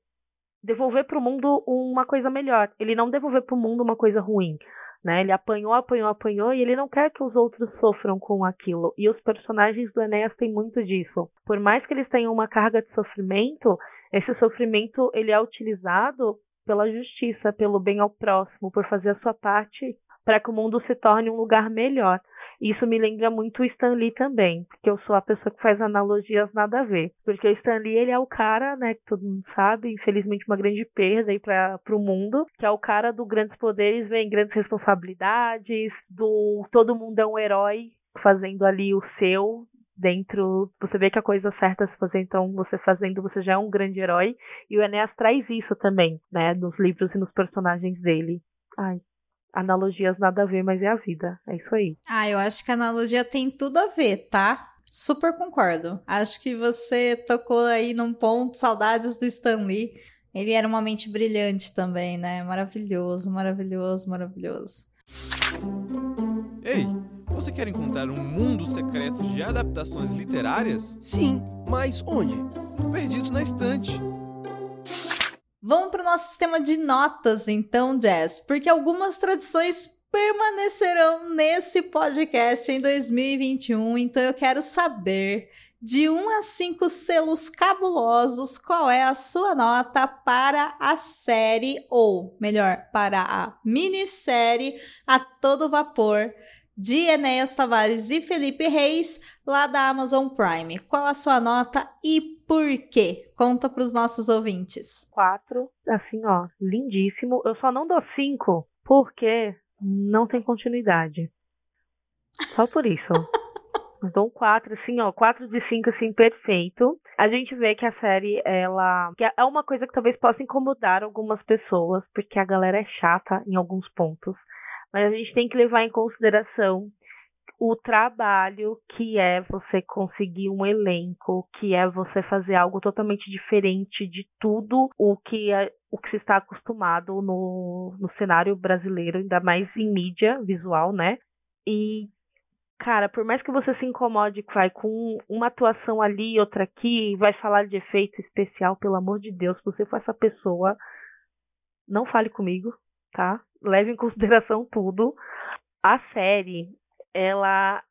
C: devolver para o mundo uma coisa melhor. Ele não devolver para o mundo uma coisa ruim. Né? Ele apanhou, apanhou, apanhou e ele não quer que os outros sofram com aquilo. E os personagens do Enéas têm muito disso. Por mais que eles tenham uma carga de sofrimento, esse sofrimento ele é utilizado pela justiça, pelo bem ao próximo, por fazer a sua parte para que o mundo se torne um lugar melhor. Isso me lembra muito o Stan Lee também, porque eu sou a pessoa que faz analogias nada a ver. Porque o Stan Lee, ele é o cara, né, que todo mundo sabe, infelizmente uma grande perda aí para o mundo, que é o cara do grandes poderes, vem grandes responsabilidades, do todo mundo é um herói fazendo ali o seu, dentro, você vê que a coisa certa se fazer, então você fazendo, você já é um grande herói, e o Enéas traz isso também, né, nos livros e nos personagens dele. Ai, analogias nada a ver, mas é a vida. É isso aí.
B: Ah, eu acho que a analogia tem tudo a ver, tá? Super concordo. Acho que você tocou aí num ponto, saudades do Stan Lee. Ele era uma mente brilhante também, né? Maravilhoso, maravilhoso, maravilhoso.
A: Ei, você quer encontrar um mundo secreto de adaptações literárias?
E: Sim, mas onde?
A: Perdidos na estante.
B: Vamos para o nosso sistema de notas, então, Jazz, porque algumas tradições permanecerão nesse podcast em 2021, então eu quero saber, de 1 a 5 selos cabulosos, qual é a sua nota para a série, ou melhor, para a minissérie A Todo Vapor, de Enéas Tavares e Felipe Reis, lá da Amazon Prime. Qual a sua nota e por quê? Conta para os nossos ouvintes.
C: Quatro, assim, ó, lindíssimo. Eu só não dou cinco porque não tem continuidade. Só por isso. <laughs> Então, quatro, assim, ó, quatro de cinco, assim, perfeito. A gente vê que a série, ela. Que é uma coisa que talvez possa incomodar algumas pessoas, porque a galera é chata em alguns pontos mas a gente tem que levar em consideração o trabalho que é você conseguir um elenco, que é você fazer algo totalmente diferente de tudo o que é, o que se está acostumado no, no cenário brasileiro, ainda mais em mídia visual, né? E cara, por mais que você se incomode vai, com uma atuação ali outra aqui, vai falar de efeito especial, pelo amor de Deus, se você for essa pessoa, não fale comigo, tá? Leve em consideração tudo. A série, ela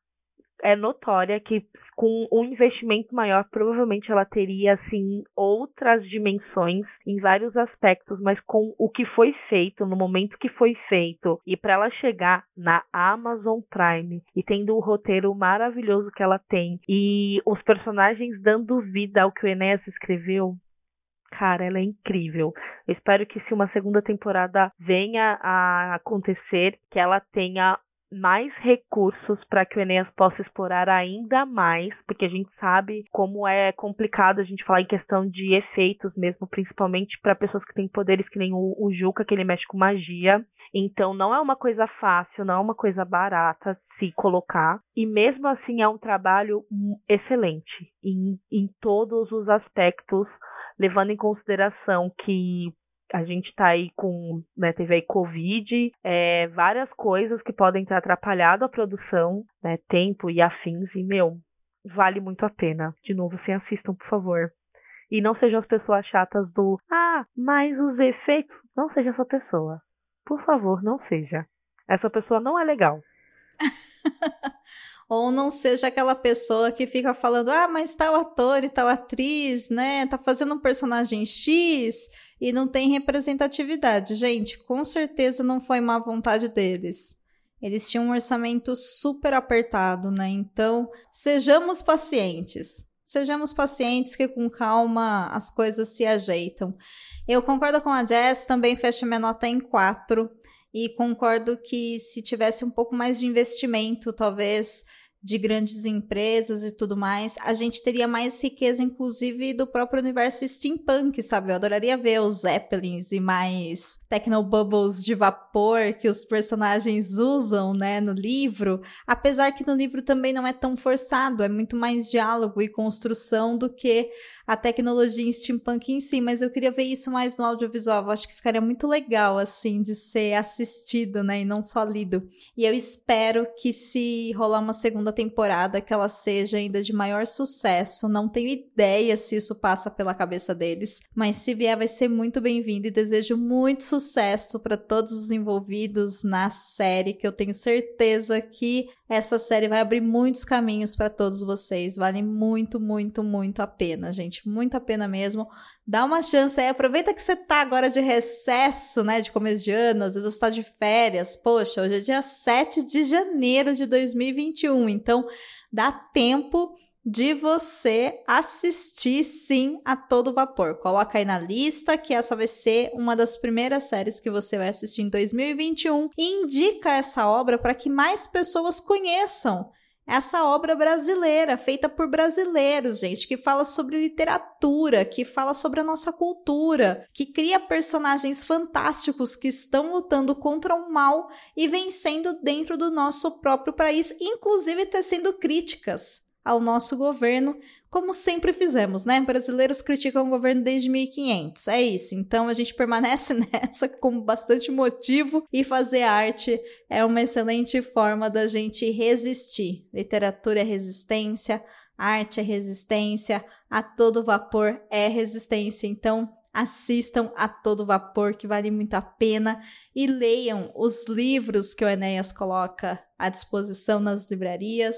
C: é notória que com um investimento maior, provavelmente ela teria assim outras dimensões em vários aspectos, mas com o que foi feito no momento que foi feito e para ela chegar na Amazon Prime e tendo o roteiro maravilhoso que ela tem e os personagens dando vida ao que o Enéas escreveu, Cara, ela é incrível. Eu espero que se uma segunda temporada venha a acontecer, que ela tenha mais recursos para que o Enéas possa explorar ainda mais, porque a gente sabe como é complicado a gente falar em questão de efeitos mesmo, principalmente para pessoas que têm poderes que nem o, o Juca, que ele mexe com magia. Então não é uma coisa fácil, não é uma coisa barata se colocar. E mesmo assim é um trabalho excelente em, em todos os aspectos levando em consideração que a gente tá aí com, né, teve aí Covid, é, várias coisas que podem ter atrapalhado a produção, né, tempo e afins, e, meu, vale muito a pena. De novo, se assistam, por favor. E não sejam as pessoas chatas do, ah, mas os efeitos, não seja essa pessoa. Por favor, não seja. Essa pessoa não é legal. <laughs>
B: ou não seja aquela pessoa que fica falando, ah, mas tal ator e tal atriz, né, tá fazendo um personagem X e não tem representatividade. Gente, com certeza não foi má vontade deles. Eles tinham um orçamento super apertado, né? Então, sejamos pacientes. Sejamos pacientes que com calma as coisas se ajeitam. Eu concordo com a Jess, também fecho minha nota em 4 e concordo que se tivesse um pouco mais de investimento, talvez de grandes empresas e tudo mais, a gente teria mais riqueza, inclusive, do próprio universo steampunk, sabe? Eu adoraria ver os Zeppelins e mais technobubbles de vapor que os personagens usam, né, no livro. Apesar que no livro também não é tão forçado, é muito mais diálogo e construção do que a tecnologia em steampunk em si, mas eu queria ver isso mais no audiovisual. Eu acho que ficaria muito legal, assim, de ser assistido, né, e não só lido. E eu espero que se rolar uma segunda temporada, que ela seja ainda de maior sucesso. Não tenho ideia se isso passa pela cabeça deles, mas se vier vai ser muito bem-vindo e desejo muito sucesso para todos os envolvidos na série, que eu tenho certeza que essa série vai abrir muitos caminhos para todos vocês. Vale muito, muito, muito a pena, gente. Muito a pena mesmo. Dá uma chance aí. Aproveita que você tá agora de recesso, né? De começo de ano. Às vezes você tá de férias. Poxa, hoje é dia 7 de janeiro de 2021. Então, dá tempo de você assistir sim a todo vapor. Coloca aí na lista que essa vai ser uma das primeiras séries que você vai assistir em 2021 e indica essa obra para que mais pessoas conheçam essa obra brasileira, feita por brasileiros, gente, que fala sobre literatura, que fala sobre a nossa cultura, que cria personagens fantásticos que estão lutando contra o mal e vencendo dentro do nosso próprio país, inclusive tecendo críticas ao nosso governo, como sempre fizemos, né? Brasileiros criticam o governo desde 1500. É isso. Então a gente <laughs> permanece nessa com bastante motivo e fazer arte é uma excelente forma da gente resistir. Literatura é resistência, arte é resistência, a todo vapor é resistência. Então assistam a todo vapor, que vale muito a pena, e leiam os livros que o Enéas coloca à disposição nas livrarias.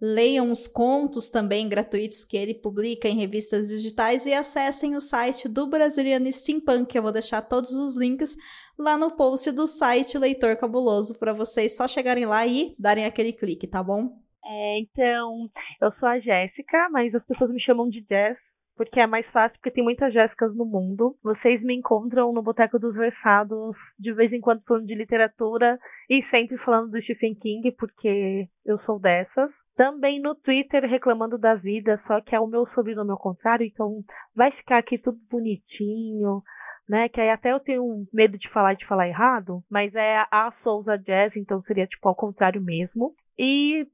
B: Leiam os contos também gratuitos que ele publica em revistas digitais e acessem o site do Brasiliano Steampunk. Eu vou deixar todos os links lá no post do site Leitor Cabuloso para vocês só chegarem lá e darem aquele clique, tá bom?
C: É, então, eu sou a Jéssica, mas as pessoas me chamam de Jess porque é mais fácil, porque tem muitas Jéssicas no mundo. Vocês me encontram no Boteco dos Versados, de vez em quando falando de literatura e sempre falando do Stephen King, porque eu sou dessas. Também no Twitter reclamando da vida, só que é o meu sobrenome ao contrário, então vai ficar aqui tudo bonitinho, né? Que aí até eu tenho medo de falar de falar errado, mas é a Souza Jazz, então seria tipo ao contrário mesmo. E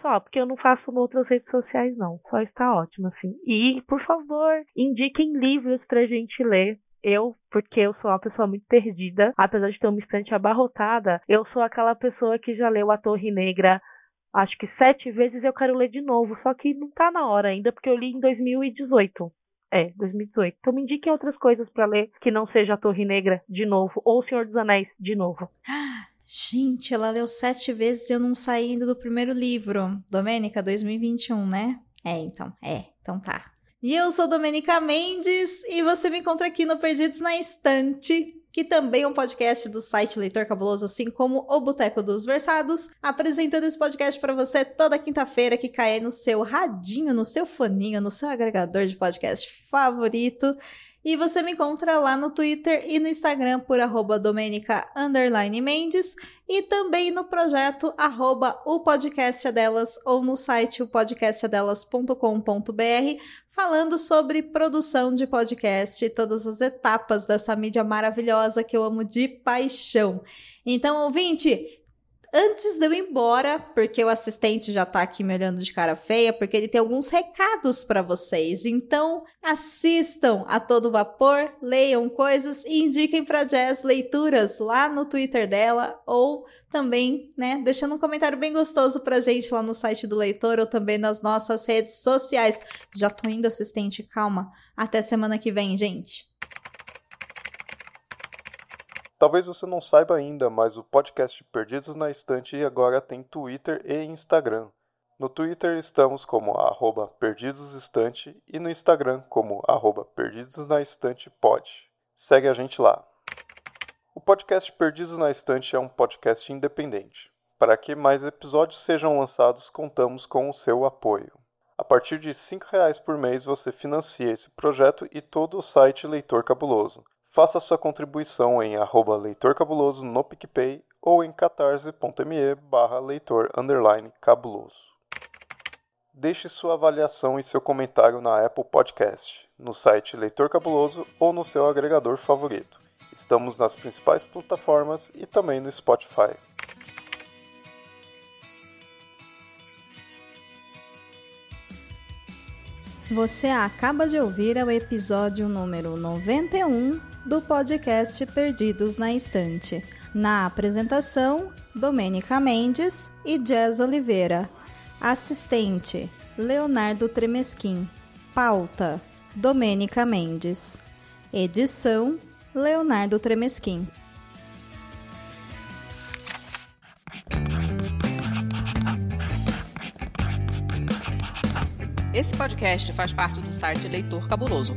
C: só, porque eu não faço outras redes sociais, não. Só está ótimo, assim. E, por favor, indiquem livros pra gente ler. Eu, porque eu sou uma pessoa muito perdida, apesar de ter uma estante abarrotada, eu sou aquela pessoa que já leu A Torre Negra acho que sete vezes eu quero ler de novo, só que não tá na hora ainda, porque eu li em 2018. É, 2018. Então me indiquem outras coisas para ler que não seja a Torre Negra de novo, ou O Senhor dos Anéis de novo.
B: Gente, ela leu sete vezes e eu não saí ainda do primeiro livro. Domênica, 2021, né? É, então, é, então tá. E eu sou Domênica Mendes e você me encontra aqui no Perdidos na Estante, que também é um podcast do site Leitor Cabuloso, assim como o Boteco dos Versados, apresentando esse podcast para você toda quinta-feira que cai no seu radinho, no seu foninho, no seu agregador de podcast favorito. E você me encontra lá no Twitter e no Instagram por arroba Domenica Mendes e também no projeto arroba o podcast delas ou no site o podcastadelas.com.br falando sobre produção de podcast e todas as etapas dessa mídia maravilhosa que eu amo de paixão. Então, ouvinte, Antes de eu ir embora, porque o assistente já tá aqui me olhando de cara feia, porque ele tem alguns recados para vocês. Então, assistam a todo vapor, leiam coisas e indiquem para Jazz leituras lá no Twitter dela ou também, né, deixando um comentário bem gostoso pra gente lá no site do leitor ou também nas nossas redes sociais. Já tô indo, assistente, calma. Até semana que vem, gente.
D: Talvez você não saiba ainda, mas o podcast Perdidos na Estante agora tem Twitter e Instagram. No Twitter estamos como arroba perdidosestante e no Instagram como arroba perdidosnaestantepod. Segue a gente lá. O podcast Perdidos na Estante é um podcast independente. Para que mais episódios sejam lançados, contamos com o seu apoio. A partir de R$ 5,00 por mês você financia esse projeto e todo o site Leitor Cabuloso. Faça sua contribuição em arroba Leitor Cabuloso no PicPay ou em catarse.me barra leitor cabuloso. Deixe sua avaliação e seu comentário na Apple Podcast, no site Leitor Cabuloso ou no seu agregador favorito. Estamos nas principais plataformas e também no Spotify.
B: Você acaba de ouvir o episódio número 91 do podcast Perdidos na Estante. Na apresentação, Domênica Mendes e Jazz Oliveira. Assistente, Leonardo Tremesquim. Pauta, Domênica Mendes. Edição, Leonardo Tremesquim.
E: Esse podcast faz parte do site Leitor Cabuloso.